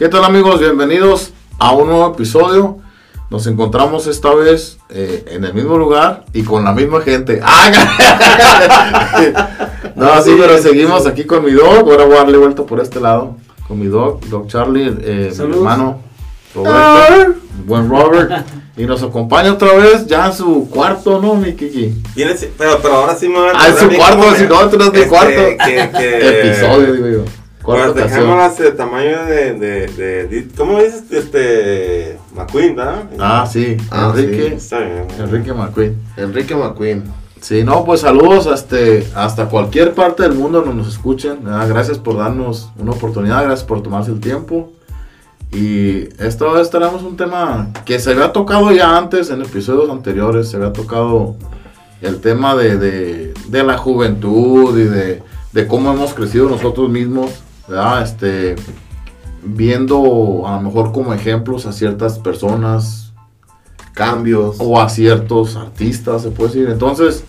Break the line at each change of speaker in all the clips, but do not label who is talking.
¿Qué tal amigos? Bienvenidos a un nuevo episodio. Nos encontramos esta vez eh, en el mismo lugar y con la misma gente. ¡Ah! no, sí, pero seguimos aquí con mi dog. Ahora voy a darle vuelta por este lado. Con mi dog, Dog Charlie, eh, mi hermano Roberto, buen Robert. Y nos acompaña otra vez ya en su cuarto, ¿no, mi Kiki?
Pero, pero ahora sí me
van a Ah, en su cuarto, si no, tú no es mi cuarto.
Que, que,
Episodio, digo yo.
Bueno, dejamos el tamaño de, de, de, ¿Cómo dices? Este. McQueen, ¿verdad?
Ah, sí.
Ah,
Enrique.
Sí. Está bien.
Enrique McQueen.
Enrique McQueen.
Sí, no, pues saludos este, hasta cualquier parte del mundo donde nos escuchen. Gracias por darnos una oportunidad, gracias por tomarse el tiempo. Y esta vez tenemos un tema que se había tocado ya antes en episodios anteriores, se había tocado el tema de, de, de la juventud y de, de, cómo hemos crecido nosotros mismos, ¿verdad? Este, viendo a lo mejor como ejemplos a ciertas personas, cambios o a ciertos artistas, se puede decir. Entonces,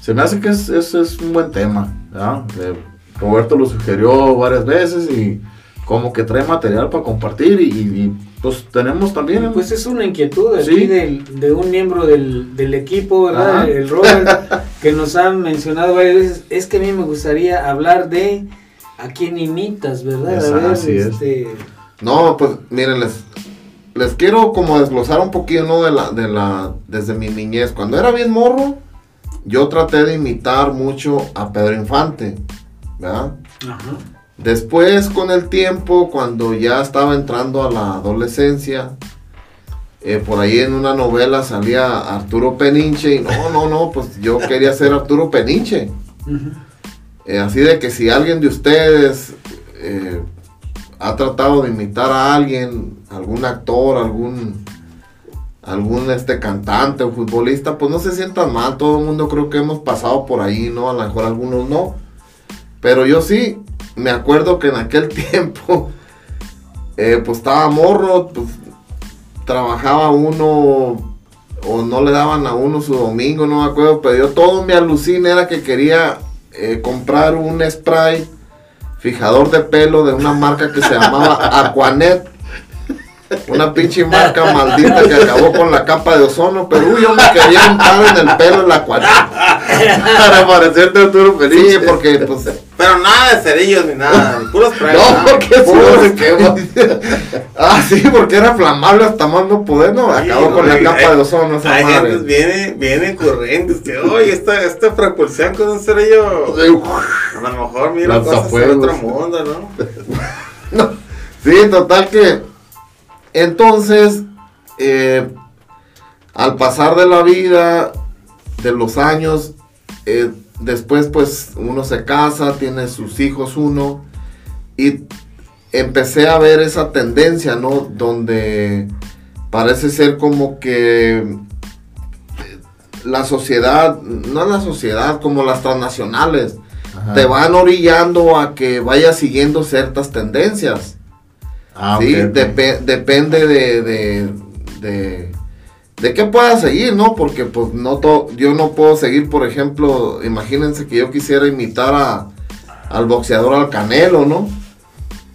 se me hace que es, es, es un buen tema, ¿verdad? Eh, Roberto lo sugirió varias veces y como que trae material para compartir y, pues tenemos también...
Pues es una inquietud aquí de un miembro del, del equipo, ¿verdad? El Robert, que nos han mencionado varias veces, es que a mí me gustaría hablar de a quién imitas, ¿verdad? a ver, este...
No, pues miren, les, les quiero como desglosar un poquito, ¿no? De la, de la, desde mi niñez. Cuando era bien morro, yo traté de imitar mucho a Pedro Infante, ¿verdad? Ajá. Después, con el tiempo, cuando ya estaba entrando a la adolescencia, eh, por ahí en una novela salía Arturo Peninche y no, no, no, pues yo quería ser Arturo Peninche. Eh, así de que si alguien de ustedes eh, ha tratado de imitar a alguien, algún actor, algún algún este cantante o futbolista, pues no se sientan mal, todo el mundo creo que hemos pasado por ahí, ¿no? A lo mejor algunos no. Pero yo sí, me acuerdo que en aquel tiempo, eh, pues estaba morro, pues trabajaba uno o no le daban a uno su domingo, no me acuerdo, pero yo todo me alucina era que quería eh, comprar un spray fijador de pelo de una marca que se llamaba Aquanet una pinche marca maldita que acabó con la capa de ozono, pero yo me quería untar en el pelo en la cuarta.
Para parecerte Arturo Feliz.
Sí, porque pues.
Pero nada de cerillos ni nada, puros
No, porque puros Ah, sí, porque era flamable hasta más no poder, ¿no? Acabó con la capa de ozono
hay madre. viene, viene corriente, que, oye, esta, esta propulsión con un cerillo. a lo mejor mira cosas de otro mundo, ¿no?
no. Sí, total que entonces, eh, al pasar de la vida, de los años, eh, después pues uno se casa, tiene sus hijos uno, y empecé a ver esa tendencia, ¿no? Donde parece ser como que eh, la sociedad, no la sociedad, como las transnacionales, te van orillando a que vayas siguiendo ciertas tendencias. Ah, sí, depende de, de, de, de, qué pueda seguir, ¿no? Porque pues no yo no puedo seguir, por ejemplo, imagínense que yo quisiera imitar a, al boxeador al Canelo, ¿no?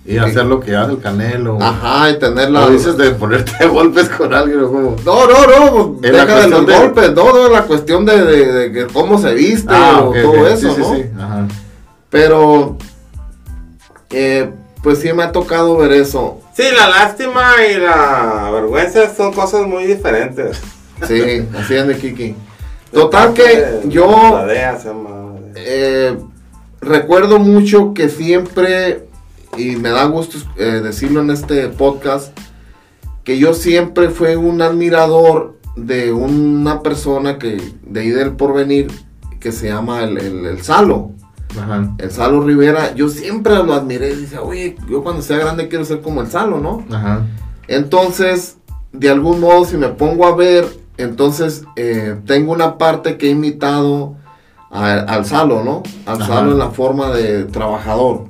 Y hacer lo que hace el Canelo.
Ajá, y tener la...
dices de ponerte golpes con alguien o como...
No, no, no, pues, deja de los golpes, no, no, la cuestión de, de, cómo se viste ah, o todo eso, ¿no? Sí, sí. Ajá. Pero... Eh, pues sí me ha tocado ver eso.
Sí, la lástima y la vergüenza son cosas muy diferentes.
Sí, así es de Kiki. Total que yo eh, recuerdo mucho que siempre, y me da gusto eh, decirlo en este podcast, que yo siempre fui un admirador de una persona que de ahí del porvenir que se llama el, el, el Salo. El Salo Rivera, yo siempre lo admiré. Y Dice, oye, yo cuando sea grande quiero ser como el Salo, ¿no? Entonces, de algún modo, si me pongo a ver, entonces eh, tengo una parte que he imitado al Salo, ¿no? Al Salo en la forma de trabajador.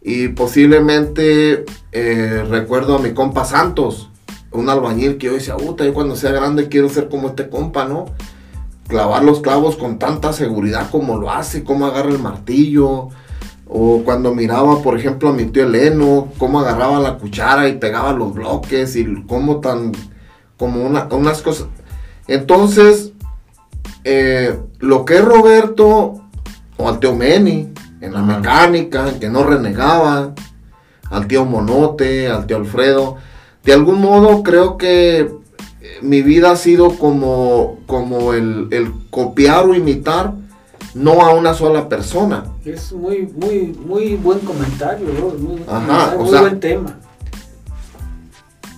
Y posiblemente eh, recuerdo a mi compa Santos, un albañil que yo decía, puta, yo cuando sea grande quiero ser como este compa, ¿no? Clavar los clavos con tanta seguridad como lo hace, cómo agarra el martillo, O cuando miraba, por ejemplo, a mi tío Eleno, cómo agarraba la cuchara y pegaba los bloques y cómo tan, como unas cosas. Entonces, eh, lo que es Roberto o al tío Meni en la mecánica, que no renegaba, al tío Monote, al tío Alfredo, de algún modo creo que mi vida ha sido como, como el, el copiar o imitar no a una sola persona.
Es muy, muy, muy buen comentario, muy, buen tema.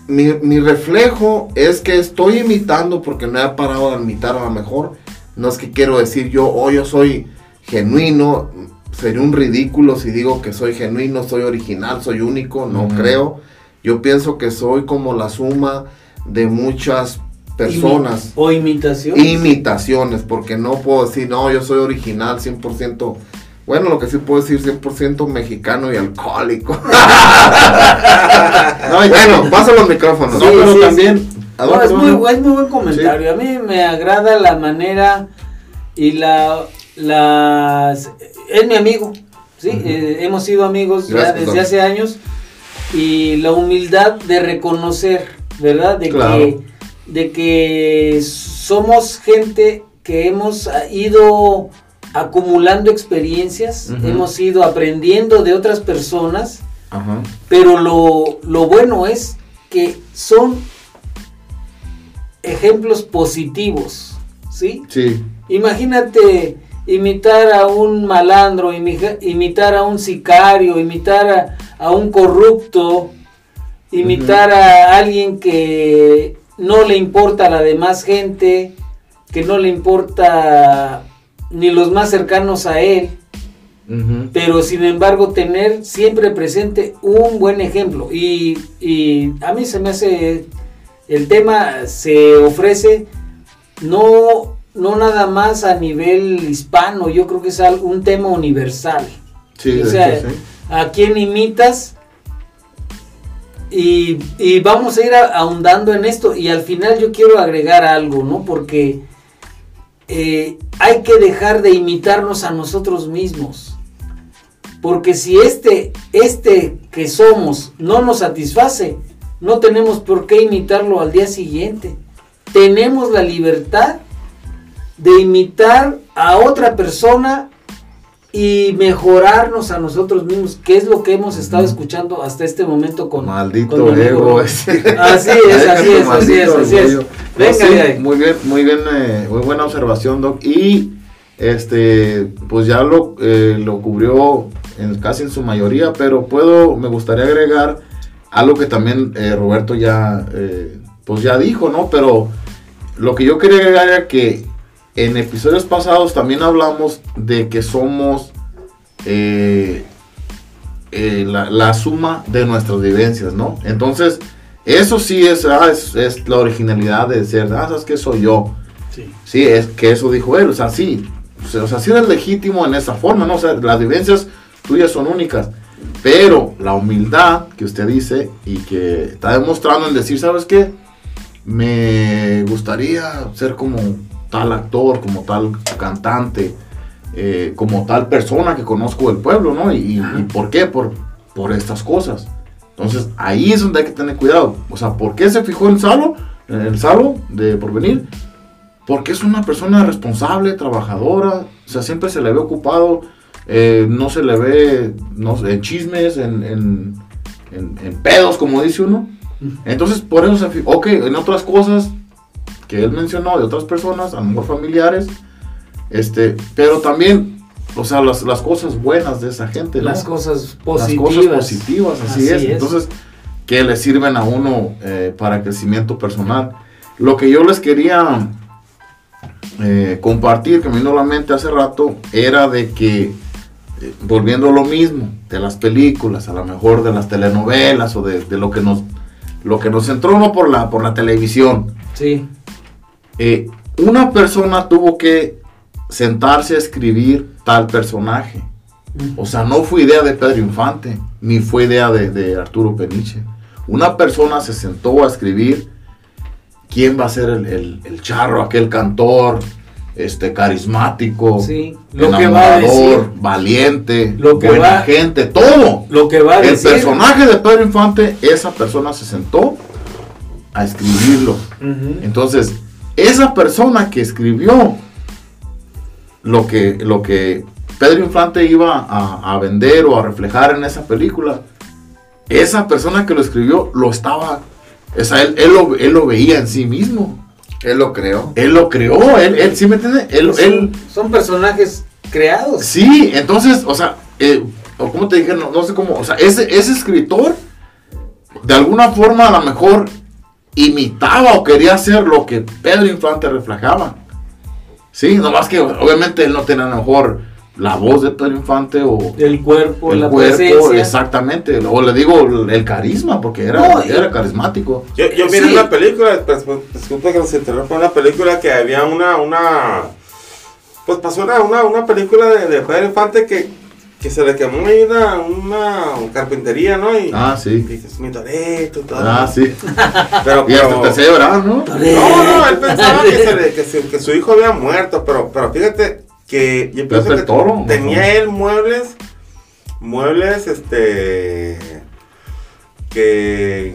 Mi, reflejo es que estoy imitando porque no he parado de imitar a lo mejor. No es que quiero decir yo, oh, yo soy genuino. Sería un ridículo si digo que soy genuino, soy original, soy único. No creo. Yo pienso que soy como la suma de muchas personas.
o imitaciones.
Imitaciones, porque no puedo decir, no, yo soy original 100%. Bueno, lo que sí puedo decir 100% mexicano y alcohólico. no, bueno, paso los micrófonos.
no, pero también... es, muy, es, muy, buen comentario. A mí me agrada la manera y la... Las, es mi amigo, ¿sí? Eh, hemos sido amigos ya desde hace años y la humildad de reconocer, ¿verdad? De que de que somos gente que hemos ido acumulando experiencias, hemos ido aprendiendo de otras personas, pero lo, lo, bueno es que son ejemplos positivos, ¿sí?
Sí.
Imagínate imitar a un malandro, imitar a un sicario, imitar a, un corrupto, imitar a alguien que no le importa a la demás gente, que no le importa ni los más cercanos a él, pero sin embargo tener siempre presente un buen ejemplo. Y, a mí se me hace, el tema se ofrece no, no nada más a nivel hispano, yo creo que es un tema universal. o sea, a quién imitas y, vamos a ir ahondando en esto y al final yo quiero agregar algo, ¿no? Porque eh, hay que dejar de imitarnos a nosotros mismos. Porque si este, este que somos no nos satisface, no tenemos por qué imitarlo al día siguiente. Tenemos la libertad de imitar a otra persona y mejorarnos a nosotros mismos, que es lo que hemos estado escuchando hasta este momento con
maldito ego.
Así es, así es, así es, así es.
Venga, muy bien, muy bien, eh, muy buena observación, Doc. Y este, pues ya lo, eh, lo cubrió en, casi en su mayoría, pero puedo, me gustaría agregar algo que también eh, Roberto ya, pues ya dijo, ¿no? Pero lo que yo quería agregar era que en episodios pasados también hablamos de que somos eh, eh, la, suma de nuestras vivencias, ¿no? Entonces, eso sí es, ah, es, la originalidad de ser, ah, ¿sabes qué soy yo? Sí. Sí, es que eso dijo él, o sea, sí, o sea, sí eres legítimo en esa forma, ¿no? O sea, las vivencias tuyas son únicas, pero la humildad que usted dice y que está demostrando en decir, ¿sabes qué? Me gustaría ser como tal actor, como tal cantante, eh, como tal persona que conozco del pueblo, ¿no? Y, por qué? Por, por estas cosas. Entonces ahí es donde hay que tener cuidado. O sea, ¿por qué se fijó en Salo? El Salo de Porvenir. Porque es una persona responsable, trabajadora. O sea, siempre se le ve ocupado. Eh, no se le ve no en chismes, en, en, en, pedos, como dice uno. Entonces, por eso se fijó. Ok, en otras cosas que él mencionó de otras personas, a lo mejor familiares, este, pero también, o sea, las, las cosas buenas de esa gente.
Las cosas positivas.
Las cosas positivas, así, es. Entonces, que le sirven a uno eh, para crecimiento personal. Lo que yo les quería eh, compartir, que me vino a la mente hace rato, era de que, eh, volviendo a lo mismo, de las películas, a lo mejor de las telenovelas o de, de lo que nos lo que nos entró no por la por la televisión.
Sí.
Eh, una persona tuvo que sentarse a escribir tal personaje. O sea, no fue idea de Pedro Infante, ni fue idea de, Arturo Peniche. Una persona se sentó a escribir quién va a ser el, charro, aquel cantor, este carismático,
sí, lo que va a decir,
valiente,
lo que
buena gente, todo.
Lo que va a
El personaje de Pedro Infante, esa persona se sentó a escribirlo. Entonces, esa persona que escribió lo que, lo que Pedro Infante iba a, vender o a reflejar en esa película, esa persona que lo escribió lo estaba, esa, él, él, lo, él lo veía en sí mismo.
Él lo creó.
Él lo creó, él, él ¿sí me entiende? Él,
son, él, son personajes creados.
Sí, entonces, o sea, eh, o como te dije, no, no, sé cómo, o sea, ese, ese escritor, de alguna forma a lo mejor imitaba o quería hacer lo que Pedro Infante reflejaba. Sí, nomás que obviamente él no tenía a lo mejor la voz de Pedro Infante o
el cuerpo,
el
la
cuerpo, presencia. exactamente, o le digo el carisma porque era, era carismático.
Yo, yo vi una película, pues, pues, disculpa que nos interrumpa, una película que había una, una, pues pasó una, una, una película de, de Pedro Infante que que se le quemó una, una carpintería, ¿no? Y,
ah, sí.
Y es mi toreto, todo.
Ah, sí.
Pero,
y hasta te hacía llorar, ¿no?
No, no, él pensaba que, se le, que, que, su hijo había muerto, pero, pero fíjate que yo pienso que toro, tenía él muebles, muebles, este, que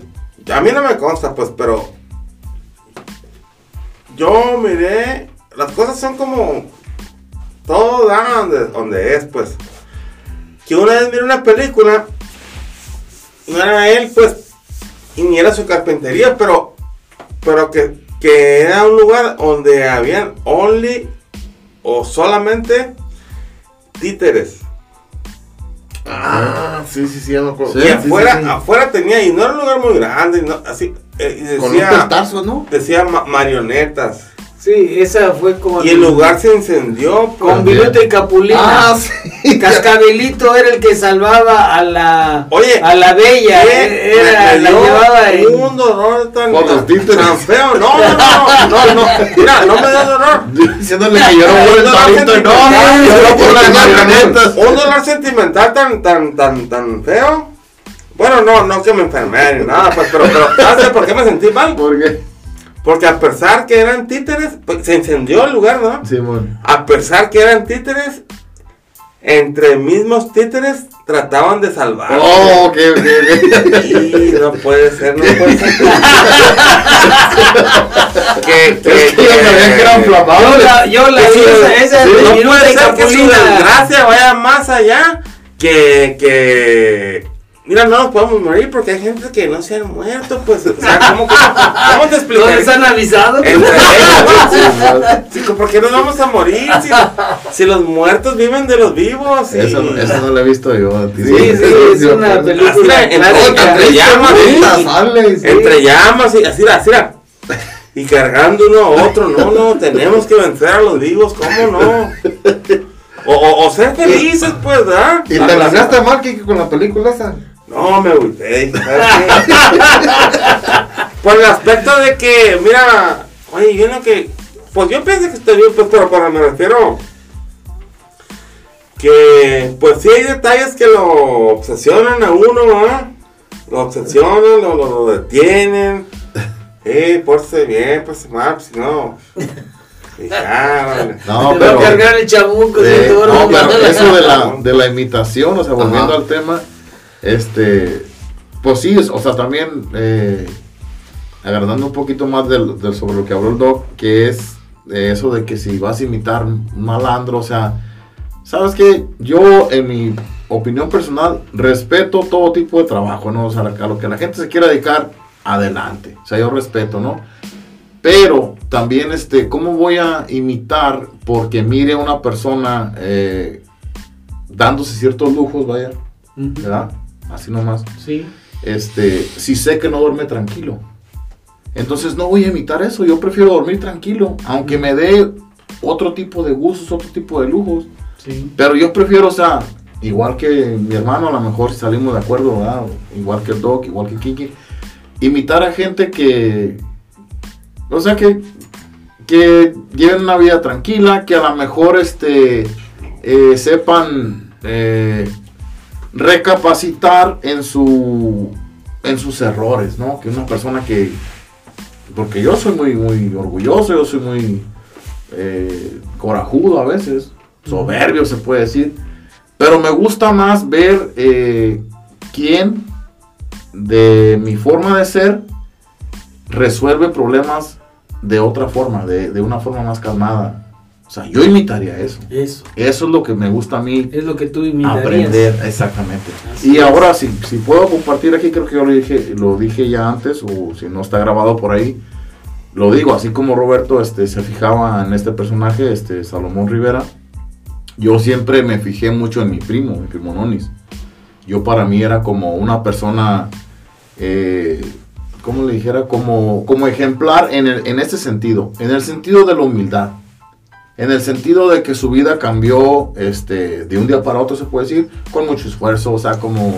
a mí no me consta, pues, pero yo miré, las cosas son como, todo da donde, donde es, pues que una vez miré una película, no era él, pues, y ni era su carpintería, pero, pero que, que era un lugar donde habían only o solamente títeres.
Ah, sí, sí, sí,
y afuera, afuera tenía, y no era un lugar muy grande, así, eh,
decía, Con un pestazo, ¿no?
Decía marionetas.
Sí, esa fue con.
Y el lugar se incendió.
Con Viruta y Capulina. Ah, sí. Cascabelito era el que salvaba a la.
Oye.
A la bella. Eh, era, la llevaba
en. Un dolor tan, tan, feo. No, no, no. No, no. Mira, no me da dolor.
Diciéndole que yo no vuelvo el No, no,
yo por las marionetas. Un dolor sentimental tan, tan, tan, tan feo. Bueno, no, no que me enfermé ni nada, pues, pero, pero, ¿sabes por qué me sentí mal?
¿Por qué?
Porque a pesar que eran títeres, pues, se encendió el lugar, ¿no?
Sí, bueno.
A pesar que eran títeres, entre mismos títeres trataban de salvar.
Oh, ok, ok, ok.
Y no puede ser, no puede ser.
que, que, es que, que eran.
Yo la, yo la esa, esa
sí, no puede ser que su desgracia vaya más allá que, que Mira, no nos podemos morir porque hay gente que no se han muerto, pues, o sea, ¿cómo, cómo, te explico?
¿No les han avisado?
Entre ellos, ¿por qué nos vamos a morir? Si, si, los muertos viven de los vivos.
Eso, eso no lo he visto yo.
Sí, sí, sí, es una película.
Entre, llamas, entre llamas, y así, así, y cargando uno a otro, no, no, tenemos que vencer a los vivos, ¿cómo no? O, o, o ser felices, pues, ¿verdad?
¿Y te terminaste mal, que con la película esa?
No, me agüité. Por el aspecto de que, mira, oye, yo no que. Pues yo pienso que estoy bien, pues, pero para me refiero. Que, pues sí hay detalles que lo obsesionan a uno, ¿verdad? Lo obsesionan, lo, lo, detienen. Eh, pórse bien, pues mal, si no.
no, pero,
cargar el chamuco.
Eh, no, pero eso de la, de la imitación, o sea, volviendo al tema, este, pues sí, o sea, también eh, agarrando un poquito más del, sobre lo que habló el doc, que es eso de que si vas a imitar malandro, o sea, sabes que yo en mi opinión personal respeto todo tipo de trabajo, ¿no? O sea, a lo que la gente se quiera dedicar, adelante, o sea, yo respeto, ¿no? Pero también, este, ¿cómo voy a imitar porque mire a una persona eh, dándose ciertos lujos, vaya, ¿verdad? Así nomás.
Sí.
Este, si sé que no duerme tranquilo. Entonces no voy a imitar eso, yo prefiero dormir tranquilo, aunque me dé otro tipo de gustos, otro tipo de lujos.
Sí.
Pero yo prefiero, o sea, igual que mi hermano, a lo mejor si salimos de acuerdo, ¿verdad? igual que el Doc, igual que Kiki, imitar a gente que, o sea, que, que lleven una vida tranquila, que a lo mejor este, eh, sepan eh, recapacitar en su en sus errores, ¿no? Que una persona que porque yo soy muy muy orgulloso, yo soy muy eh, corajudo a veces, soberbio se puede decir, pero me gusta más ver eh, quién de mi forma de ser resuelve problemas de otra forma, de, de una forma más calmada. O sea, yo imitaría eso.
Eso.
Eso es lo que me gusta a mí
Es lo que tú imitarías.
aprender, exactamente.
Así
y
es.
ahora, si, si puedo compartir aquí, creo que yo lo dije, lo dije ya antes, o si no está grabado por ahí, lo digo, así como Roberto este, se fijaba en este personaje, este, Salomón Rivera, yo siempre me fijé mucho en mi primo, mi primo Nonis. Yo para mí era como una persona, eh, ¿cómo le dijera? Como, como ejemplar en, el, en este sentido, en el sentido de la humildad. En el sentido de que su vida cambió este, de un día para otro, se puede decir, con mucho esfuerzo, o sea, como,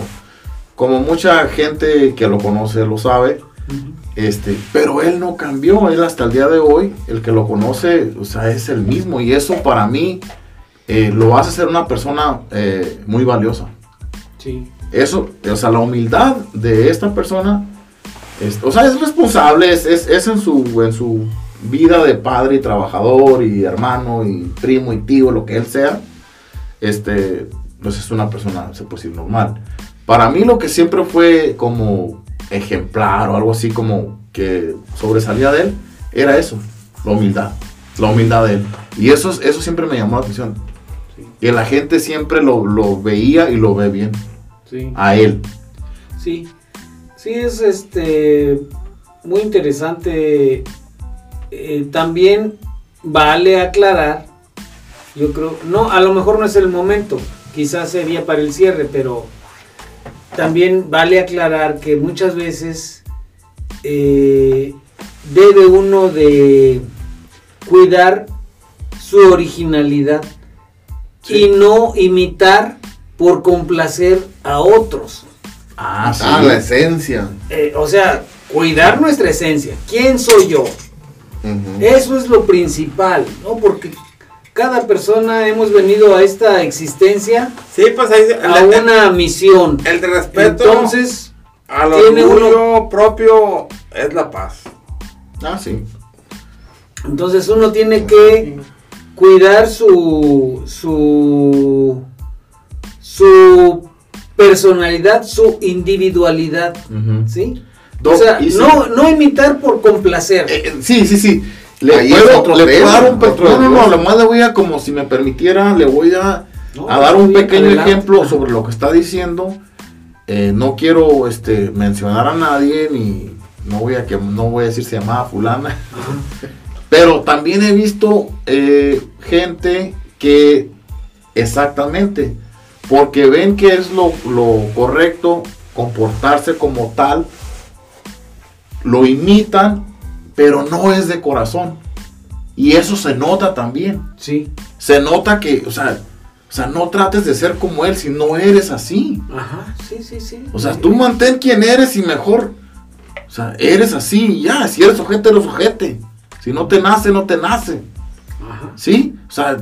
como mucha gente que lo conoce lo sabe, este, pero él no cambió, él hasta el día de hoy, el que lo conoce, o sea, es el mismo, y eso para mí eh, lo hace ser una persona eh, muy valiosa.
Sí.
Eso, o sea, la humildad de esta persona, es- o sea, es responsable, es, es, es en, su, en su vida de padre y trabajador y hermano y primo y tío, lo que él sea, este, pues es una persona, se puede decir, normal. Para mí lo que siempre fue como ejemplar o algo así como que sobresalía de él, era eso, la humildad, la humildad de él. Y eso, es- eso siempre me llamó la atención.
Sí.
Que la gente siempre lo, lo veía y lo ve bien
Sí.
a él.
Sí, sí es este muy interesante. Eh, también vale aclarar, yo creo, no, a lo mejor no es el momento, quizás sería para el cierre, pero también vale aclarar que muchas veces eh, debe uno de cuidar su originalidad
Sí.
y no imitar por complacer a otros.
Ah,
Ah, la esencia.
Eh, o sea, cuidar nuestra esencia. ¿Quién soy yo? Eso es lo principal, ¿no? Porque cada persona hemos venido a esta existencia
Sí, pues ahí
a
el,
una misión.
el de respeto
Entonces,
al
tiene
orgullo propio es la paz.
Ah, sí.
entonces uno tiene que cuidar su su su personalidad, su individualidad. ¿sí? O sea, no, no imitar por complacer.
Eh, eh, sí, sí, sí. Le
Ahí
puedo,
otro
le puedo
tema,
dar un
otro
No, no, no, lo más le voy a, como si me permitiera, le voy a,
No,
a dar un pequeño
adelante.
ejemplo sobre lo que está diciendo. Eh, no quiero este, mencionar a nadie, ni no voy a, que, no voy a decir se llamaba fulana. Pero también he visto eh, gente que exactamente, porque ven que es lo, lo correcto comportarse como tal, lo imitan, pero no es de corazón. Y eso se nota también.
Sí,
Se nota que, o sea, o sea, no trates de ser como él si no eres así.
ajá, sí, sí, sí.
O sea, tú mantén quien eres y mejor. O sea, eres así y ya. Si eres ojete, eres ojete. Si no te nace, no te nace.
Ajá.
¿Sí? O sea,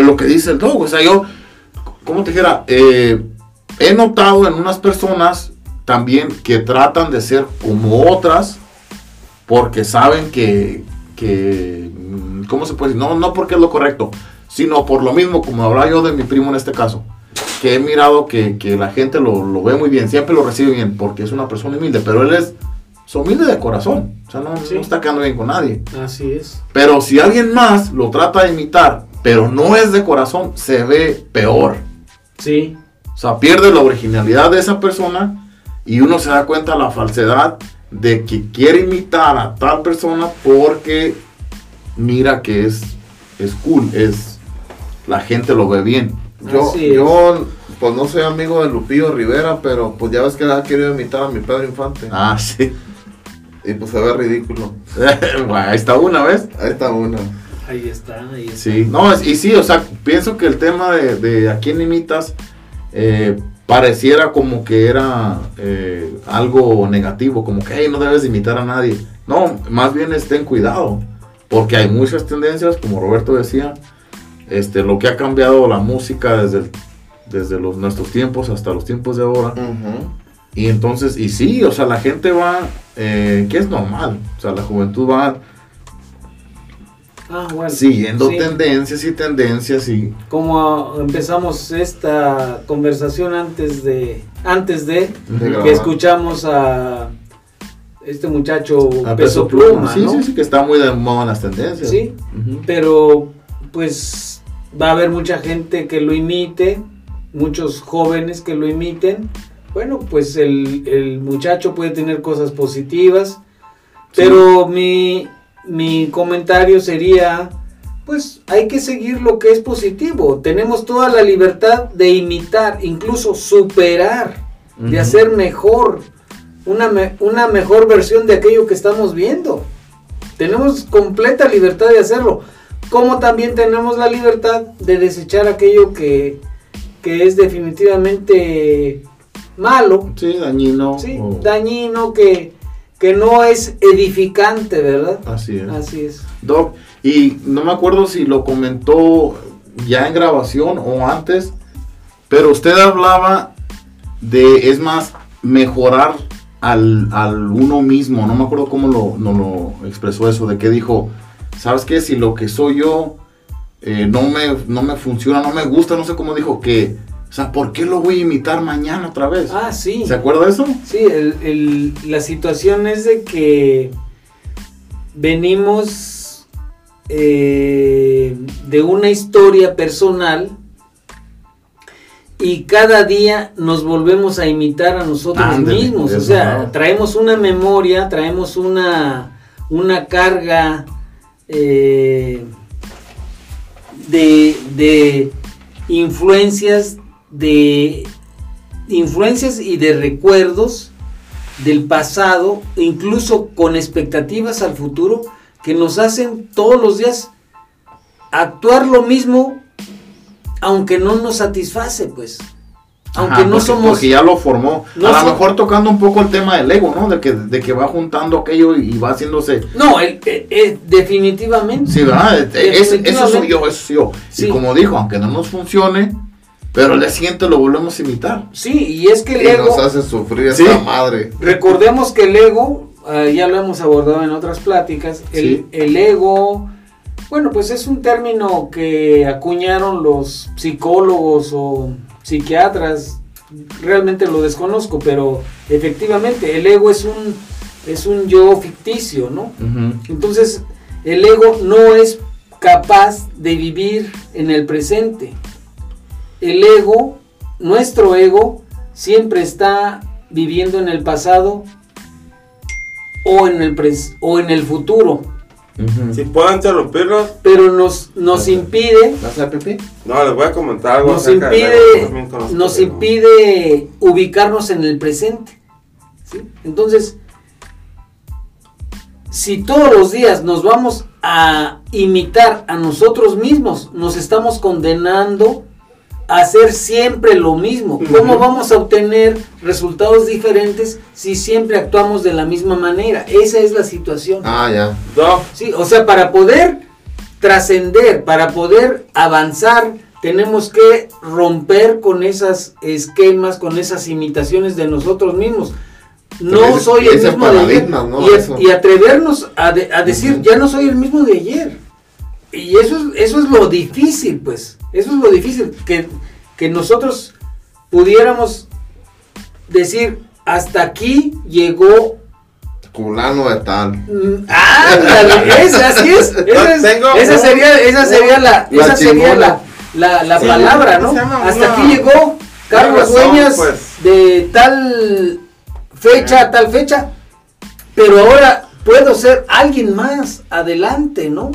lo que dice el dog. O sea, yo, ¿cómo te dijera? Eh, he notado en unas personas también que tratan de ser como otras porque saben que, que ¿cómo se puede decir? No, no porque es lo correcto, sino por lo mismo, como hablaba yo de mi primo en este caso, que he mirado que, que la gente lo, lo ve muy bien, siempre lo recibe bien, porque es una persona humilde, pero él es, es humilde de corazón, o sea, no,
Sí.
no está quedando bien con nadie.
Así es.
Pero si alguien más lo trata de imitar, pero no es de corazón, se ve peor.
Sí,
O sea, pierde la originalidad de esa persona y uno se da cuenta la falsedad de que quiere imitar a tal persona porque mira que es, es cool, es la gente lo ve bien.
Yo, yo, pues no soy amigo de Lupillo Rivera, pero pues ya ves que ha querido imitar a mi Pedro Infante.
Ah, sí.
Y pues se ve ridículo.
Bueno, Ahí está una vez.
Ahí está una.
ahí está, ahí está.
Sí, no, y sí, o sea, pienso que el tema de, de a quién imitas eh, pareciera como que era eh, algo negativo, como que "Hey, no debes de imitar a nadie. No, más bien estén cuidado, porque hay muchas tendencias, como Roberto decía, este, lo que ha cambiado la música desde, el- desde los, nuestros tiempos hasta los tiempos de ahora.
Ujú.
Y entonces, y sí, o sea, la gente va, eh, que es normal, o sea, la juventud va ah, bueno, siguiendo tendencias y tendencias y...
Como empezamos esta conversación antes de, antes de, que escuchamos a este muchacho
Peso, Pluma, sí, sí, sí, que está muy de moda en las tendencias.
Sí, pero pues va a haber mucha gente que lo imite, muchos jóvenes que lo imiten. Bueno, pues el, muchacho puede tener cosas positivas, pero mi, mi comentario sería, pues hay que seguir lo que es positivo. Tenemos toda la libertad de imitar, incluso superar, de hacer mejor una, una mejor versión de aquello que estamos viendo. Tenemos completa libertad de hacerlo. Como también tenemos la libertad de desechar aquello que, es definitivamente malo.
Sí, dañino.
Sí, dañino que, que no es edificante, ¿verdad?
Así es.
Así es.
Doc, y no me acuerdo si lo comentó ya en grabación o antes, pero usted hablaba de, es más, mejorar al, al, uno mismo, no me acuerdo cómo lo, no lo expresó eso, de que dijo, ¿sabes qué? Si lo que soy yo eh, no, me, no me funciona, no me gusta, no sé cómo dijo, que, o sea, ¿por qué lo voy a imitar mañana otra vez?
Ah, sí.
¿Se acuerda de eso?
Sí, el, el, la situación es de que venimos eh, de una historia personal y cada día nos volvemos a imitar a nosotros mismos. O sea, traemos una memoria, traemos una, una carga eh, de, de influencias, de influencias y de recuerdos del pasado, incluso con expectativas al futuro, que nos hacen todos los días actuar lo mismo aunque no nos satisface, pues. Aunque no somos.
Porque ya lo formó. a lo mejor tocando un poco el tema del ego, ¿no? De que, de que va juntando aquello y va haciéndose.
No, el, definitivamente.
Sí, ¿verdad? eso soy yo, eso soy yo. Y como dijo, aunque no nos funcione, pero el día siguiente lo volvemos a imitar.
Sí, y es que el ego.
nos hace sufrir esa madre.
Recordemos que el ego, eh, ya lo hemos abordado en otras pláticas, el, el ego bueno, pues es un término que acuñaron los psicólogos o psiquiatras. Realmente lo desconozco, pero efectivamente el ego es un, es un yo ficticio, ¿no? Entonces, el ego no es capaz de vivir en el presente. El ego, nuestro ego, siempre está viviendo en el pasado o en el, o en el futuro.
Si puedo interrumpirlos.
Pero nos, nos impide.
No, les voy a comentar algo.
Nos impide, nos impide ubicarnos en el presente. Entonces, si todos los días nos vamos a imitar a nosotros mismos, nos estamos condenando hacer siempre lo mismo. ¿Cómo vamos a obtener resultados diferentes si siempre actuamos de la misma manera? Esa es la situación.
Ah, ya.
Sí, o sea, para poder trascender, para poder avanzar, tenemos que romper con esos esquemas, con esas imitaciones de nosotros mismos. No soy el mismo de ayer. Y, atrevernos a, decir, ya no soy el mismo de ayer. Y eso, eso es lo difícil, pues. Eso es lo difícil, que, que nosotros pudiéramos decir, hasta aquí llegó
Culano de tal.
Ah, esa, así es. Esa, sería, esa sería la, esa sería la, la, la palabra, ¿no? Hasta aquí llegó Carlos Dueñas pues. de tal fecha, tal fecha. Pero ahora puedo ser alguien más adelante, ¿no?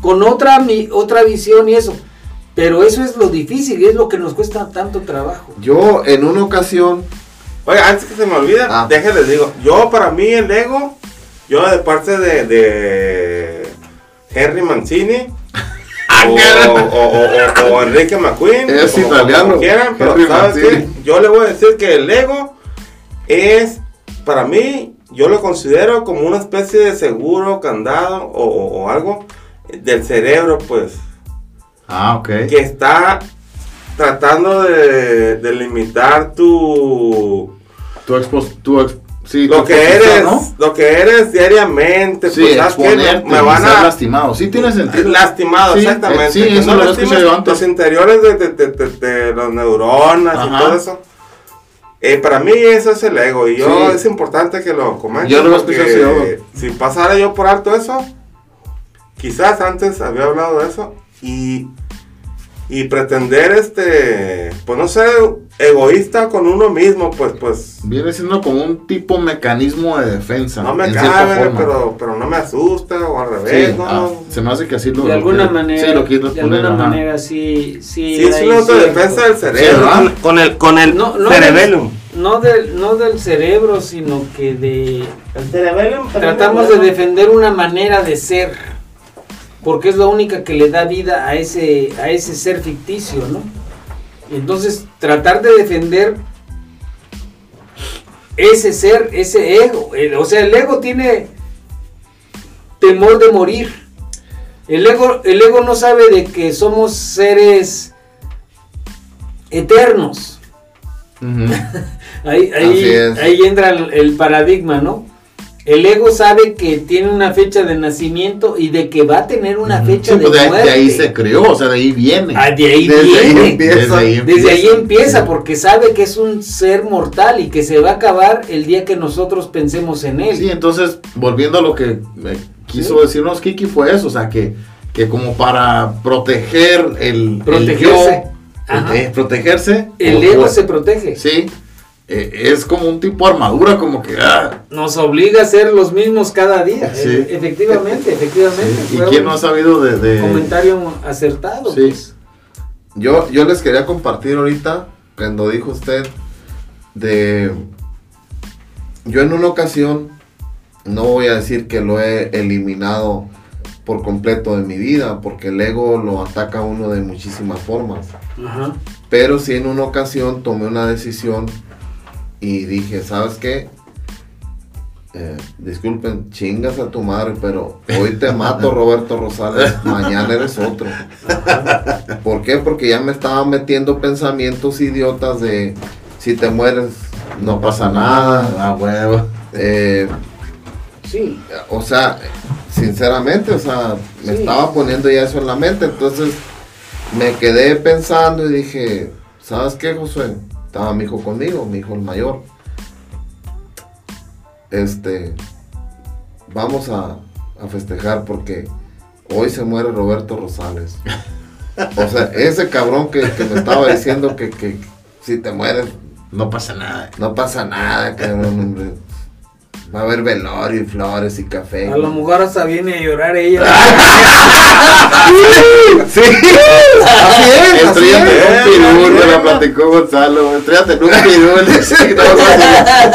Con otra, mi, otra visión y eso. Pero eso es lo difícil y es lo que nos cuesta tanto trabajo.
Yo en una ocasión...
Oye, antes que se me olvide, ah. déjenles digo, yo para mí el ego, yo de parte de, de Henry Mancini, ah, o, Enrique McQueen,
es italiano,
quieran, pero ¿sabes qué? Yo le voy a decir que el ego es, para mí, yo lo considero como una especie de seguro, candado o algo del cerebro, pues.
Ah, ok.
Que está tratando de, limitar tu...
Tu, tu
lo que eres, lo que eres diariamente,
sí, pues sabes que me, van a lastimado, sí tiene sentido.
Lastimado, exactamente. sí, eso lo escuché yo antes. Los interiores de, de, de, de los neuronas y todo eso. Eh, para mí eso es el ego y yo es importante que lo comenten. Yo lo escuché así. Si pasara yo por alto eso, quizás antes había hablado de eso y y pretender este pues no ser egoísta con uno mismo pues pues.
Viene siendo como un tipo mecanismo de defensa
no me cabe pero pero no me asusta o al revés ¿no? Ah,
se me hace que así lo
de alguna manera
sí,
lo de alguna manera sí sí
sí es una autodefensa del cerebro.
con el con el
no, no cerebelo no del, no del cerebro sino que de
el cerebelo
tratamos de defender una manera de ser porque es la única que le da vida a ese, a ese ser ficticio, ¿no? Entonces, tratar de defender ese ser, ese ego, o sea, el ego tiene temor de morir. El ego, el ego no sabe de que somos seres eternos. ahí, ahí, entra el paradigma, ¿no? El ego sabe que tiene una fecha de nacimiento y de que va a tener una fecha de,
pues
muerte.
De ahí se creó, o sea, de ahí viene.
Ah, de ahí desde viene. Ahí empieza, desde, ahí empieza. porque sabe que es un ser mortal y que se va a acabar el día que nosotros pensemos en él.
Sí, entonces, volviendo a lo que me quiso decirnos Kiki, fue eso, o sea, que, que como para proteger el...
Protegerse.
El eh, protegerse.
El ego se protege.
Sí, eh, es como un tipo de armadura, como que... Ah.
Nos obliga a ser los mismos cada día. Eh, efectivamente, efectivamente.
¿Y quién no ha sabido de,
Comentario acertado.
Sí. Pues. Yo, yo les quería compartir ahorita, cuando dijo usted, de... Yo en una ocasión, no voy a decir que lo he eliminado por completo de mi vida, porque el ego lo ataca a uno de muchísimas formas. Pero sí en una ocasión tomé una decisión y dije, ¿sabes qué? Eh, disculpen, chingas a tu madre, pero hoy te mato Roberto Rosales, mañana eres otro. ¿Por qué? Porque ya me estaba metiendo pensamientos idiotas de si te mueres no pasa nada.
A huevo.
Eh, sí. O sea, sinceramente, o sea, me estaba poniendo ya eso en la mente, entonces me quedé pensando y dije, ¿sabes qué, Josué? Estaba mi hijo conmigo, mi hijo el mayor. Este, vamos a, festejar porque hoy se muere Roberto Rosales. O sea, ese cabrón que, me estaba diciendo que, que, si te mueres...
No pasa nada.
No pasa nada, cabrón, hombre. Va a haber velorio y flores y café.
A lo mejor hasta viene a llorar ella.
sí, así es. Estrellate en un pirul, me la platicó Gonzalo. Estrellate en un pirul.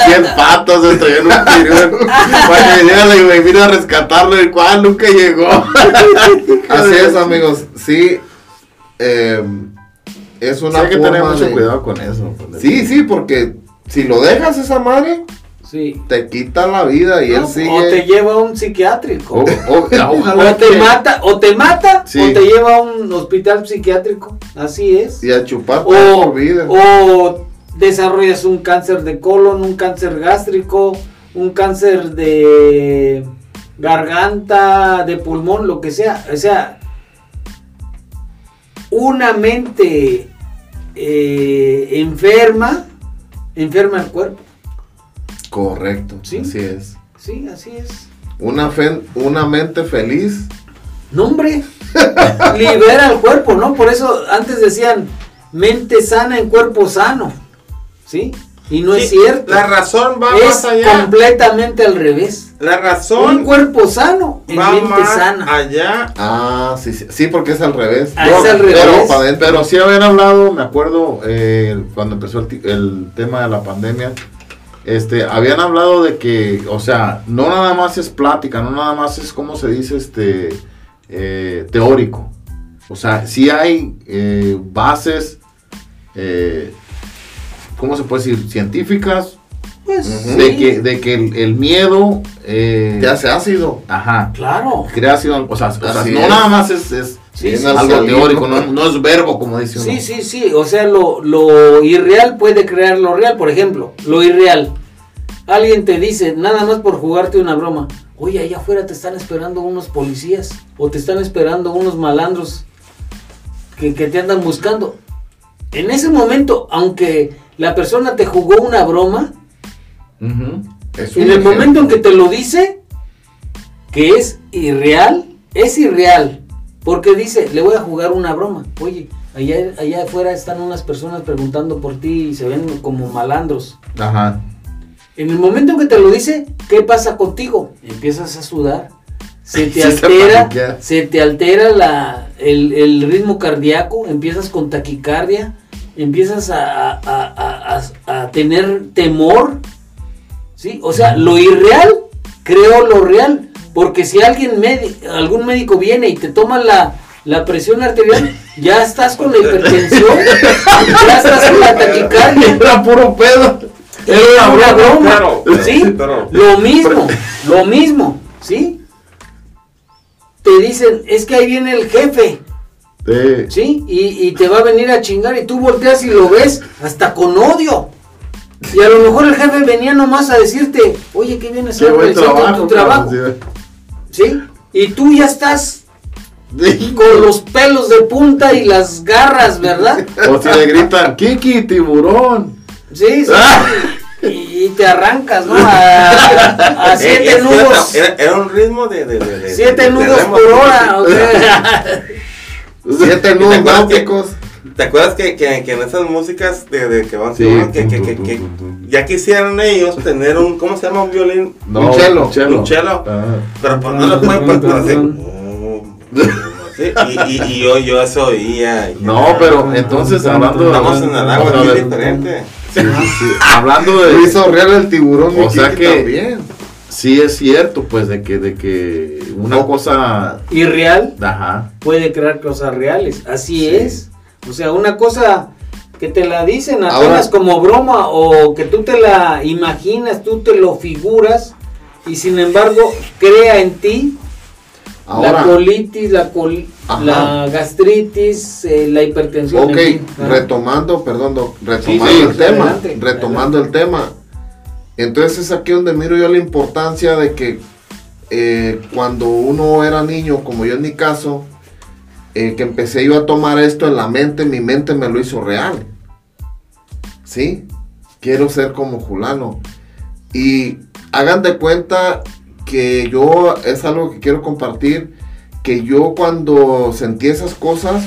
100 patos estrelló en un pirul. Para que viniera y vino a rescatarlo, el cual nunca llegó.
así es, amigos. Sí. Eh, es una
sí, hay que tener mucho cuidado con eso.
Sí, sí, porque si lo dejas esa madre te quita la vida y él sigue.
O te lleva a un psiquiátrico. O, te mata, o te mata, o te lleva a un hospital psiquiátrico. Así es.
Y a chupar
o, vida. O desarrollas un cáncer de colon, un cáncer gástrico, un cáncer de garganta, de pulmón, lo que sea. O sea, una mente eh, enferma, enferma el cuerpo.
Correcto, ¿Sí? así es.
Sí, así es.
Una, fe, una mente feliz.
No, hombre. libera el cuerpo, ¿no? Por eso antes decían mente sana en cuerpo sano. ¿Sí? Y no es cierto.
La razón va
más allá. completamente al revés.
La razón.
Un cuerpo sano en va mente sana.
Allá.
Ah, sí, sí, sí, porque es al revés.
Ah, es al revés.
Pero, pero, sí habían hablado, me acuerdo, eh, cuando empezó el, el tema de la pandemia este, habían hablado de que, o sea, no nada más es plática, no nada más es, como se dice, este, eh, teórico. O sea, sí hay eh, bases, eh, ¿cómo se puede decir? Científicas. Pues, de, que, de que el, miedo...
te hace ácido.
Ajá.
Claro.
Crea ácido. O sea, no nada más es, algo teórico, no, es verbo, como dice
uno. Sí, sí, sí. O sea, lo, lo irreal puede crear lo real. Por ejemplo, lo irreal alguien te dice, nada más por jugarte una broma, oye, allá afuera te están esperando unos policías o te están esperando unos malandros que, que te andan buscando. En ese momento, aunque la persona te jugó una broma.
Es un
en el momento en que te lo dice, que es irreal, es irreal. Porque dice, le voy a jugar una broma. Oye, allá, allá afuera están unas personas preguntando por ti y se ven como malandros.
Ajá.
En el momento en que te lo dice, ¿qué pasa contigo? Empiezas a sudar, se te
se
altera, se te altera la, el, el ritmo cardíaco, empiezas con taquicardia, empiezas a, a- a- a- a tener temor, ¿sí? O sea, lo irreal creo lo real, porque si alguien algún médico viene y te toma la, la presión arterial, ya estás con la hipertensión, ya estás con la taquicardia.
Era puro pedo.
Era una broma.
Claro,
¿Sí?
pero-
Lo mismo, lo mismo, ¿sí? Te dicen, es que ahí viene el jefe,
Sí.
¿sí? Y, y te va a venir a chingar y tú volteas y lo ves hasta con odio. Y a lo mejor el jefe venía nomás a decirte, oye, ¿qué vienes a
trabajo.
tu trabajo? ¿Sí? Y tú ya estás con los pelos de punta y las garras, ¿verdad?
O si le gritan, Kiki, tiburón.
Sí, sí.
Ah.
Y, te arrancas, ¿no? A, a
Eh,
siete nudos.
Era, era un ritmo de. de, de- de-
Siete
de
nudos por hora, o sea.
Siete
¿Te
nudos náuticos.
¿Te acuerdas que, que, que en esas músicas de, de que van
Sí,
que, que, que, ya quisieran ellos tener un, ¿cómo se llama? Un violín.
Un cello.
Un cello.
Un cello.
Ajá.
Pero pues no lo pueden pues, pues, así. Sí, y, y, y yo, yo eso oía.
No, pero entonces hablando
Estamos en el agua, es diferente.
sí, sí, sí. Hablando de.
hizo real el tiburón.
O sea que-
También.
Sí, es cierto, pues, de que, de que una
No.
cosa.
Irreal
Ajá.
puede crear cosas reales. Así
Sí.
es. O sea, una cosa que te la dicen
Ahora-
apenas como broma o que tú te la imaginas, tú te lo figuras y sin embargo crea en ti la
Ahora,
colitis, la, col- la gastritis, eh, la hipertensión.
ok,
en fin. Ajá.
retomando, perdón, retomando
sí,
el tema,
adelante,
retomando el tema. Entonces es aquí donde miro yo la importancia de que eh, cuando uno era niño, como yo en mi caso, que empecé yo a tomar esto en la mente, mi mente me lo hizo real. ¿Sí? Quiero ser como Julano. Y hagan de cuenta que yo, es algo que quiero compartir, que yo cuando sentí esas cosas,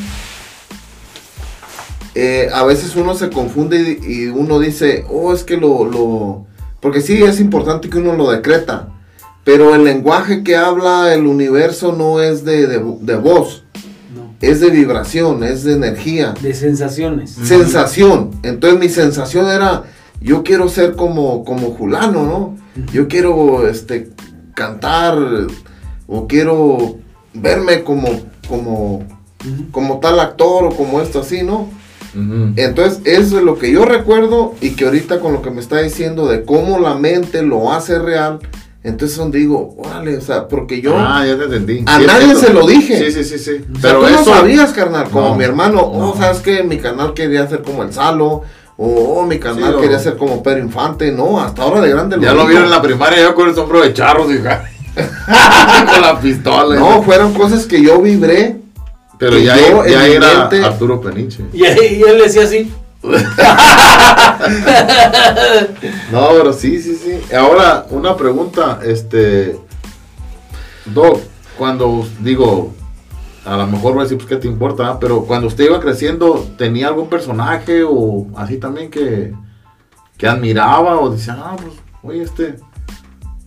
eh, a veces uno se confunde y, y uno dice, oh, es que lo, lo... Porque sí es importante que uno lo decreta, pero el lenguaje que habla el universo no es de, de, de voz, es de vibración, es de energía,
de sensaciones.
sensación. Entonces mi sensación era, yo quiero ser como, como Julano, ¿no? Yo quiero este, cantar o quiero verme como, como, como tal actor o como esto así, ¿no? Entonces, eso es lo que yo recuerdo y que ahorita con lo que me está diciendo de cómo la mente lo hace real, entonces donde digo, órale, o sea, porque yo
Ah, ya te entendí.
a
Sí,
nadie se lo dije.
Sí, sí, sí, sí.
o sea, tú no sabías, carnal, como
No.
mi hermano, oh,
No.
sabes que mi canal quería ser como el Salo, o oh, mi canal
Sí, o-
quería ser como Pedro Infante, no, hasta ahora de grande
Ya lo vieron en la primaria yo con el sombrero de charro, dija. con la pistola.
No, fueron cosas que yo vibré.
pero ya,
yo
ya
mi
era
mente-
Arturo Peniche.
Y, y él decía así.
No, pero sí, sí, sí. Ahora, una pregunta, este. Doc, cuando digo, a lo mejor voy a decir, pues, ¿qué te importa? Pero cuando usted iba creciendo, ¿tenía algún personaje o así también que, que admiraba o decía, ah, pues, oye, este.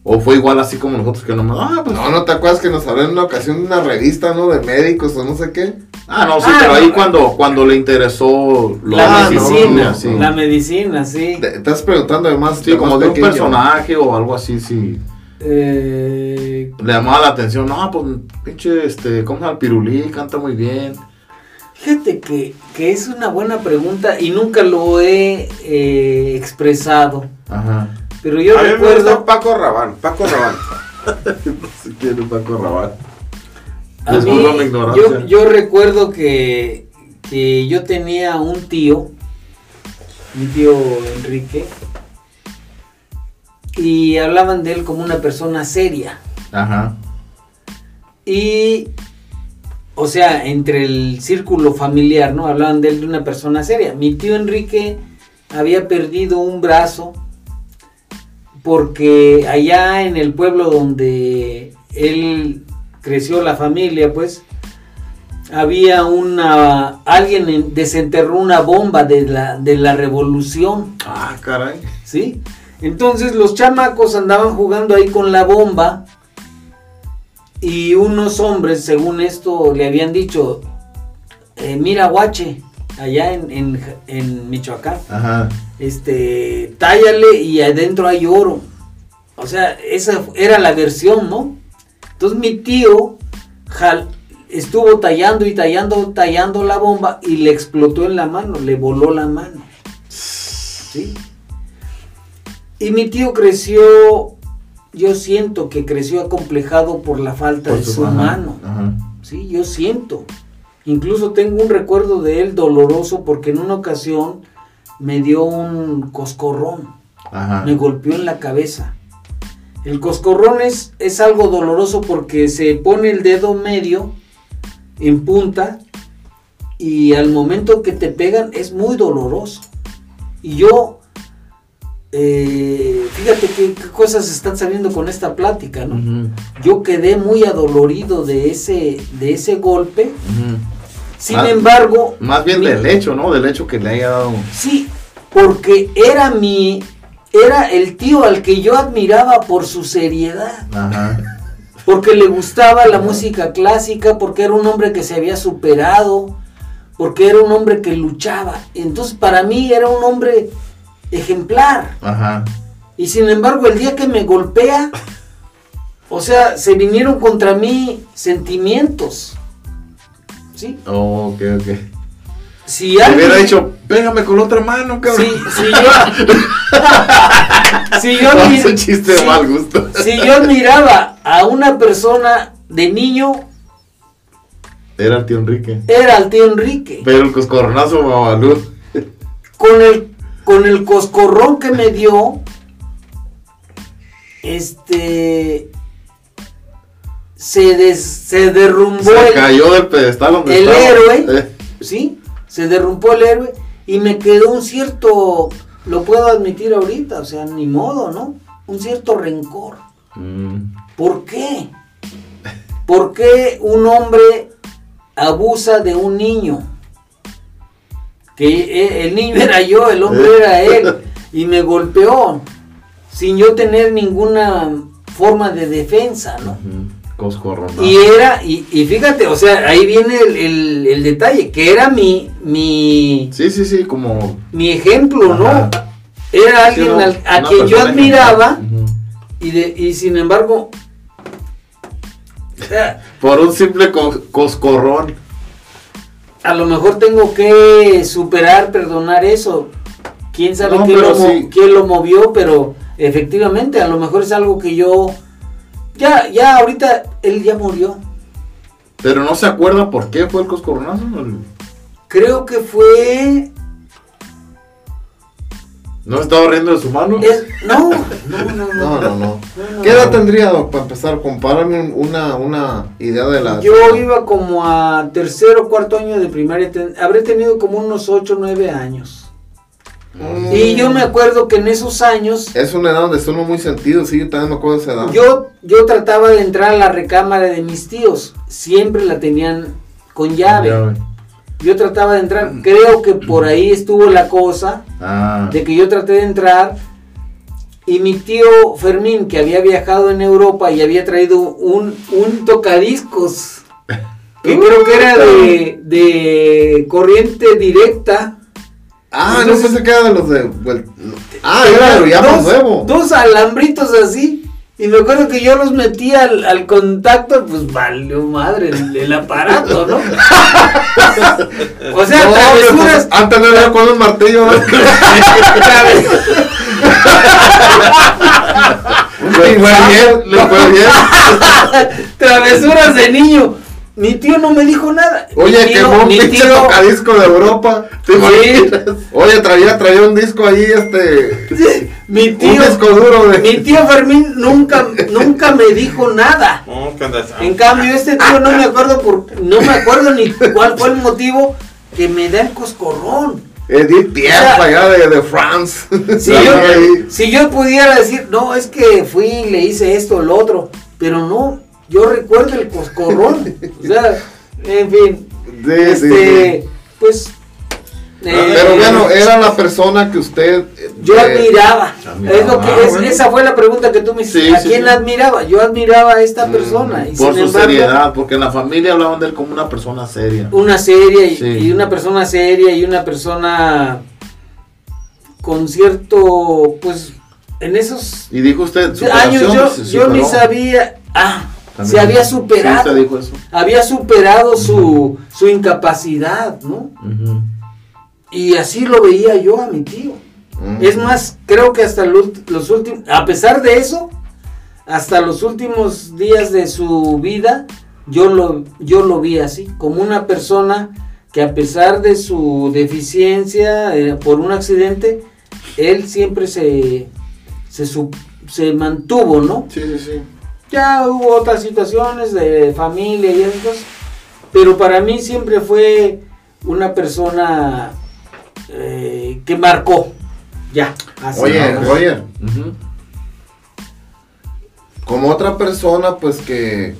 O fue igual así como nosotros que nomás, ah, pues.
No, ¿no te acuerdas que nos hablaron en una ocasión de una revista, ¿no? De médicos o no sé qué.
Ah, no, sí,
Ah,
pero ahí
no.
cuando, cuando le interesó lo
la
no,
medicina,
sí.
la medicina, sí.
Te- estás preguntando además.
Sí, como de un
pequeño.
personaje o algo así, sí.
Eh,
Le llamaba la atención, no, pues, pinche, este, ¿cómo se llama? Pirulí, canta muy bien.
fíjate que, que es una buena pregunta y nunca lo he eh, expresado.
Ajá.
Pero yo
a mí me
recuerdo.
gusta Paco Rabán, Paco Rabán.
No sé quién es Paco Rabanne.
A mí, yo, yo recuerdo que, que yo tenía un tío, mi tío Enrique, y hablaban de él como una persona seria.
Ajá.
Y, o sea, entre el círculo familiar, ¿no? Hablaban de él de una persona seria. Mi tío Enrique había perdido un brazo porque allá en el pueblo donde él creció la familia, pues, había una alguien desenterró una bomba de la, de la revolución.
Ah, caray.
¿Sí? Entonces los chamacos andaban jugando ahí con la bomba y unos hombres, según esto, le habían dicho, eh, mira guache, allá en, en, Michoacán,
Ajá.
este, tállale y adentro hay oro. O sea, esa era la versión, ¿no? Entonces mi tío estuvo tallando y tallando, tallando la bomba y le explotó en la mano, le voló la mano. ¿Sí? Y mi tío creció, yo siento que creció acomplejado por la falta de su, mano. Sí, yo siento. Incluso tengo un recuerdo de él doloroso porque en una ocasión me dio un coscorrón. Me golpeó en la cabeza. El coscorrón es, es algo doloroso porque se pone el dedo medio en punta y al momento que te pegan es muy doloroso. Y yo eh, fíjate qué, cosas están saliendo con esta plática, ¿no? Yo quedé muy adolorido de ese, de ese golpe. Sin embargo...
Más bien del hecho, ¿no? Del hecho que le haya dado...
Sí, porque era mi... Era el tío al que yo admiraba por su seriedad. Porque le gustaba la música clásica, porque era un hombre que se había superado, porque era un hombre que luchaba. Entonces para mí era un hombre ejemplar.
Ajá.
Y sin embargo, el día que me golpea, o sea, se vinieron contra mí sentimientos. ¿Sí?
Oh, ok, ok.
Si alguien...
hubiera dicho, pégame con otra mano, cabrón.
Si, si yo. si yo,
no, chiste de mal gusto.
si yo miraba a una persona de niño.
Era el tío Enrique.
Era el tío Enrique.
Pero el coscorronazo Babalú.
Con el con el coscorrón que me dio, este, se, se derrumbó.
Se cayó del pedestal
el héroe, eh. ¿sí? Se derrumbó el héroe y me quedó un cierto, lo puedo admitir ahorita, o sea, ni modo, ¿no? Un cierto rencor.
Mm.
¿Por qué? ¿Por qué un hombre abusa de un niño? que eh, el niño era yo, el hombre era él, y me golpeó sin yo tener ninguna forma de defensa, ¿no? Y era, y, fíjate, o sea, ahí viene el, detalle, que era mi, mi...
Sí, sí, sí, como...
Mi ejemplo, ¿no? Era alguien a quien yo admiraba, y, de, y sin embargo...
Por un simple coscorrón
a lo mejor tengo que superar, perdonar eso. Quién sabe quién, lo, movió, pero efectivamente, a lo mejor es algo que yo. Ya, ya, ahorita él ya murió.
Pero no se acuerda por qué fue el coscorronazo.
Creo que fue
¿No estaba riendo de su mano?
no, no, no,
no, no, no, ¿Qué edad tendría, para empezar? Compárame una, una idea de la...
Yo iba como a tercero o cuarto año de primaria, habré tenido como unos 8 o 9 años. Mm. Y yo me acuerdo que en esos años...
Es una edad donde estuvo muy sentido, sí, yo también me acuerdo de esa edad.
Yo, yo trataba de entrar a la recámara de mis tíos, siempre la tenían con llave. Con llave yo trataba de entrar, creo que por ahí estuvo la cosa,
ah.
de que yo traté de entrar y mi tío Fermín, que había viajado en Europa y había traído un, un tocadiscos, que creo que era de, de corriente directa.
Ah, no sé si queda de los de... ah, era de
dos, nuevo. Dos alambritos así. Y me acuerdo que yo los metí al, al contacto, pues valió madre el, aparato, ¿no? o sea, travesuras.
Pues, antes no era con un martillo, ¿no?
Le fue bien, le fue bien.
Travesuras de niño. Mi tío no me dijo nada.
Oye,
mi
que
tío,
fue un
mi
pinche
tío-
tocadisco de Europa. ¿Te
Sí.
Oye, traía, traía un disco ahí, este.
mi
un
tío,
disco duro de.
mi tío Fermín nunca, nunca me dijo nada.
¿qué onda?
En cambio, este tío no me acuerdo por, no me acuerdo ni cuál fue el motivo que me da el coscorrón.
Edith Piaf,
O sea,
allá de, de France.
Si yo, si yo pudiera decir, no, es que fui y le hice esto o lo otro, pero no, yo recuerdo el coscorrón. o sea, en fin,
Sí,
este,
sí, sí.
pues. eh,
Pero bueno, era la persona que usted. eh,
Yo
eh,
admiraba.
admiraba.
Es lo que
Ah,
es-
bueno.
esa fue la pregunta que tú me hiciste. ¿A quién
sí.
admiraba? Yo admiraba a esta persona. y
Por
sin
su
embargo,
seriedad, porque en la familia hablaban de él como una persona seria.
Una seria y, y una persona seria y una persona con cierto, pues, en esos
Y dijo usted,
años yo, yo ni sabía, ah,
También.
se había superado,
usted dijo eso.
había superado su, su incapacidad, ¿no? Y así lo veía yo a mi tío. Es más, creo que hasta los, los últimos, a pesar de eso, hasta los últimos días de su vida, yo lo, yo lo vi así, como una persona que a pesar de su deficiencia eh, por un accidente, él siempre se, se, su- se mantuvo, ¿no?
Sí, sí, sí.
Ya hubo otras situaciones de familia y esas cosas, pero para mí siempre fue una persona eh, que marcó, ya. así,
Oye,
Ujú.
como otra persona, pues que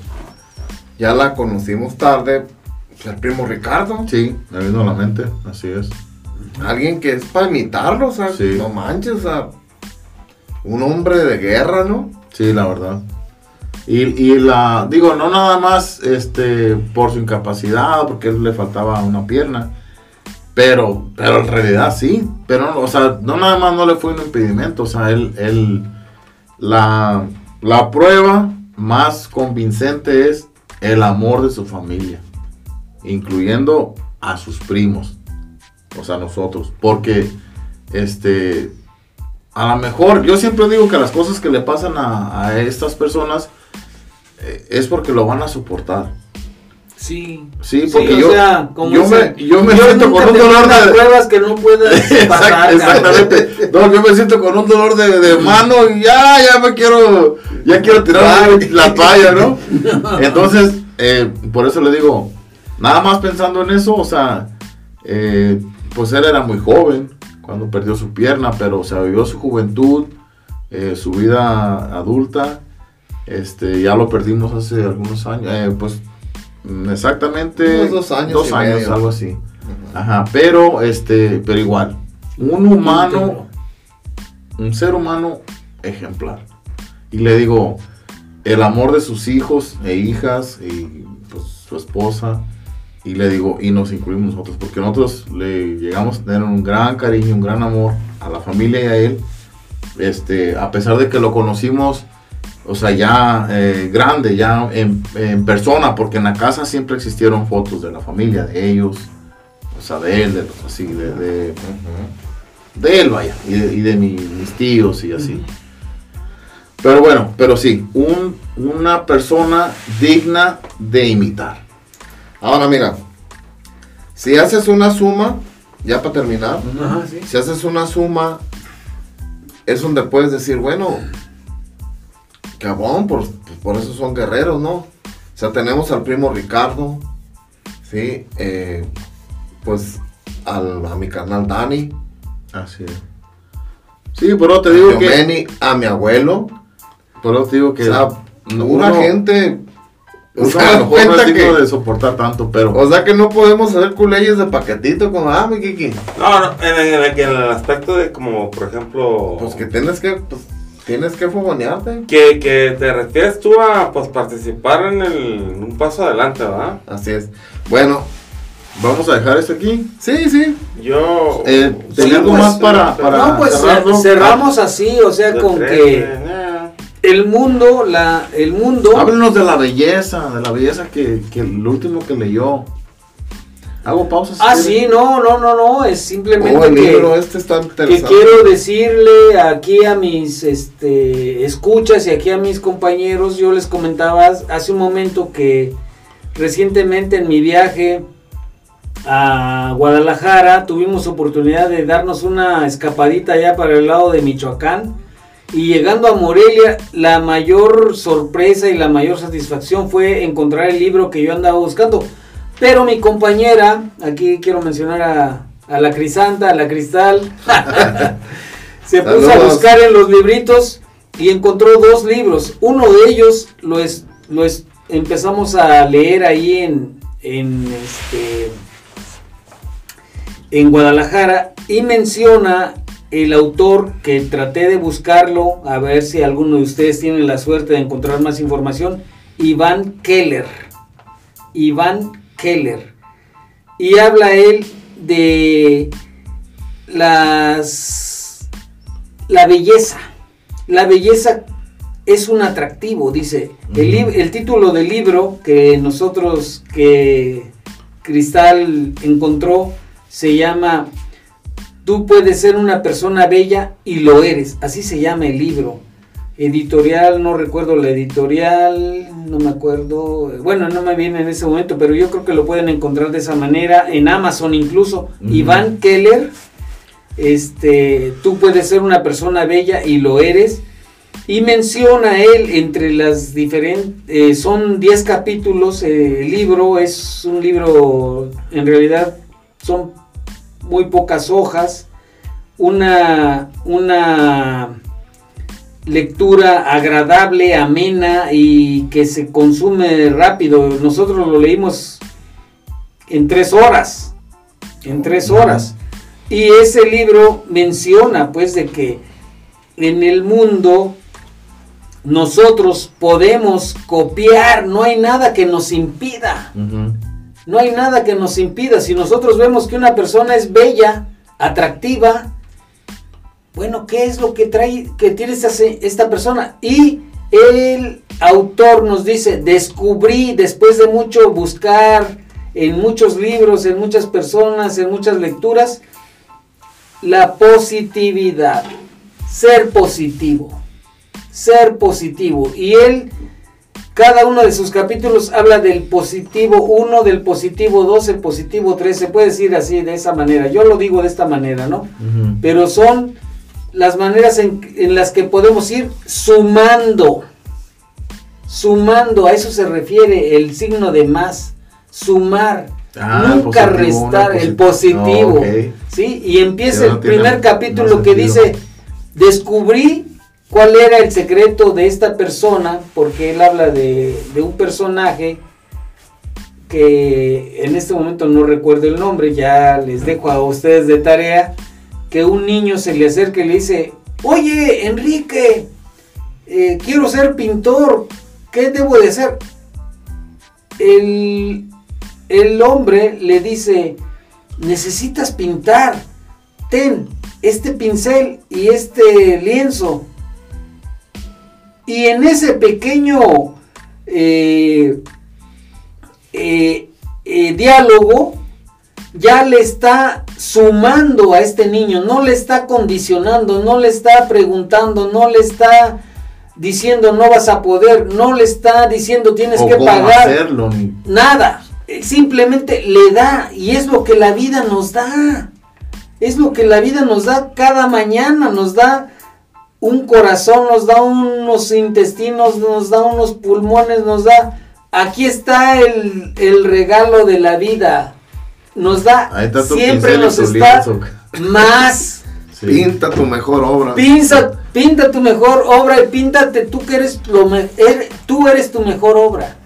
ya la conocimos tarde, pues, el primo Ricardo.
Sí, me vino a la mente, así es.
Alguien que es para imitarlo, o sea,
Sí.
no manches, o sea, un hombre de guerra, ¿no?
Sí, la verdad. Y, la, digo, no nada más este, por su incapacidad, porque le faltaba una pierna, pero, pero en realidad sí, pero, o sea, no nada más no le fue un impedimento, o sea, él, él, la, la prueba más convincente es el amor de su familia, incluyendo a sus primos, o sea, nosotros, porque, este, a lo mejor, yo siempre digo que las cosas que le pasan a, estas personas es porque lo van a soportar.
Sí.
Sí, porque yo,
sea, como
yo,
dice,
me, yo me siento con un dolor de...
pruebas que no
Exact-
pasar.
exactamente. No, yo me siento con un dolor de, de mano y ya, ya me quiero, ya quiero tirar la toalla, ¿no? Entonces, eh, por eso le digo, nada más pensando en eso, o sea, eh, pues él era muy joven cuando perdió su pierna, pero o sea, vivió su juventud, eh, su vida adulta, este, ya lo perdimos hace algunos años, eh, pues mm, exactamente
Unos dos años
dos
y
años,
medio.
algo así. Ajá, pero este, pero igual, un humano, un ser humano ejemplar. Y le digo, el amor de sus hijos e hijas y pues, su esposa. Y le digo, y nos incluimos nosotros, porque nosotros le llegamos a tener un gran cariño, un gran amor a la familia y a él. Este, a pesar de que lo conocimos, o sea, ya eh, grande, ya en, en persona, porque en la casa siempre existieron fotos de la familia, de ellos, o sea, de él, de los así, de, de, de él, vaya, y de, y de mi- mis tíos y así. Pero bueno, pero sí, un, una persona digna de imitar.
Ahora mira, si haces una suma, ya para terminar,
Ajá, sí.
si haces una suma, es donde puedes decir, bueno, cabrón, por, por eso son guerreros, ¿no? O sea, tenemos al primo Ricardo, ¿sí? Eh, pues al, a mi carnal Dani,
Así es. Sí, pero te
a
digo que...
Giovanni, a mi abuelo,
Pero te digo que...
o sea,
uno-
gente.
uno
se
a lo mejor no
cuenta que-
de soportar tanto, pero...
O sea que no podemos hacer culeyes de paquetito como, ah, mi Kiki.
No, no, el, en el aspecto de como, por ejemplo...
Pues que tienes que, pues, tienes que fogonearte.
Que, que te refieres tú a pues participar en, el, en un paso adelante, ¿verdad?
Así es. Bueno,
Vamos a dejar esto aquí.
sí, sí.
Yo...
Eh,
Sí,
¿tenía algo
pues,
más para, para
No, pues
cerrarlo?
cerramos así, o sea,
de
con
tres,
que
eh,
el mundo, la, el mundo,
Háblenos de la belleza, de la belleza que, que el último que leyó. Hago pausas.
ah, sí, no, no, no, no, es simplemente
Oh, el
que,
este está
que quiero decirle aquí a mis este, escuchas y aquí a mis compañeros, yo les comentaba hace un momento que recientemente en mi viaje a Guadalajara tuvimos oportunidad de darnos una escapadita allá para el lado de Michoacán y llegando a Morelia la mayor sorpresa y la mayor satisfacción fue encontrar el libro que yo andaba buscando. Pero mi compañera, aquí quiero mencionar a, a la Crisanta, a la Cristal, se puso a buscar en los libritos y encontró dos libros. Uno de ellos lo, es, lo es, empezamos a leer ahí en, en, este, en Guadalajara y menciona el autor que traté de buscarlo, a ver si alguno de ustedes tiene la suerte de encontrar más información, Iván Keller. Iván Y habla él de las la belleza la belleza es un atractivo, dice. el, título del libro que nosotros, que Cristal encontró, se llama Tú puedes ser una persona bella y lo eres. Así se llama el libro. Editorial, no recuerdo la editorial, no me acuerdo. Bueno, no me viene en ese momento, pero yo creo que lo pueden encontrar de esa manera. En Amazon incluso. Iván Keller este, tú puedes ser una persona bella y lo eres. Y menciona él entre las diferentes, eh, son 10 capítulos, eh, el libro es un libro, en realidad son muy pocas hojas, una, una lectura agradable, amena y que se consume rápido. Nosotros lo leímos en tres horas, en tres horas. Y ese libro menciona pues de que en el mundo nosotros podemos copiar, no hay nada que nos impida. No hay nada que nos impida. Si nosotros vemos que una persona es bella, atractiva, bueno, ¿qué es lo que trae, que tiene esta, esta persona? Y el autor nos dice, descubrí después de mucho buscar en muchos libros, en muchas personas, en muchas lecturas, la positividad, ser positivo, ser positivo. Y él, cada uno de sus capítulos habla del positivo 1, del positivo 2, el positivo 3, se puede decir así, de esa manera. Yo lo digo de esta manera, ¿no? Pero son las maneras en, en las que podemos ir sumando, sumando, a eso se refiere el signo de más, sumar Ah, Nunca restar el positivo. ¿sí? Y empieza el primer capítulo que dice, descubrí cuál era el secreto de esta persona, porque él habla de, un personaje que en este momento no recuerdo el nombre, ya les dejo a ustedes de tarea, que un niño se le acerca y le dice, oye Enrique, eh, quiero ser pintor, ¿qué debo de hacer? El, el hombre le dice, necesitas pintar, ten este pincel y este lienzo. Y en ese pequeño eh, eh, diálogo ya le está sumando a este niño, no le está condicionando, no le está preguntando, no le está diciendo no vas a poder, no le está diciendo tienes que pagar. Nada simplemente le da y es lo que la vida nos da. Es lo que la vida nos da cada mañana, nos da un corazón, nos da unos intestinos, nos da unos pulmones, nos da... Aquí está el, regalo de la vida. Nos da... siempre nos está más...
Pinta tu mejor obra.
Pinta, pinta tu mejor obra y píntate tú que eres lo er, tú eres tu mejor obra.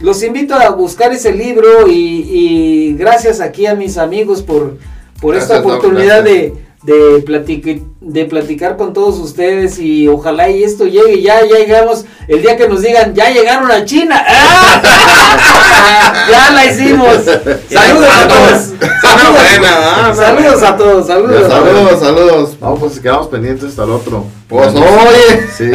Los invito a buscar ese libro y, gracias aquí a mis amigos por, por esta oportunidad de, de, de platicar con todos ustedes y ojalá y esto llegue, ya, ya llegamos, el día que nos digan, ya llegaron a China, ¡Ah! ya la hicimos. Saludos a todos. Saludos, saludos a todos, saludos.
Saludos, saludos.
Vamos, pues quedamos pendientes hasta el otro.
Pues oye.
Sí.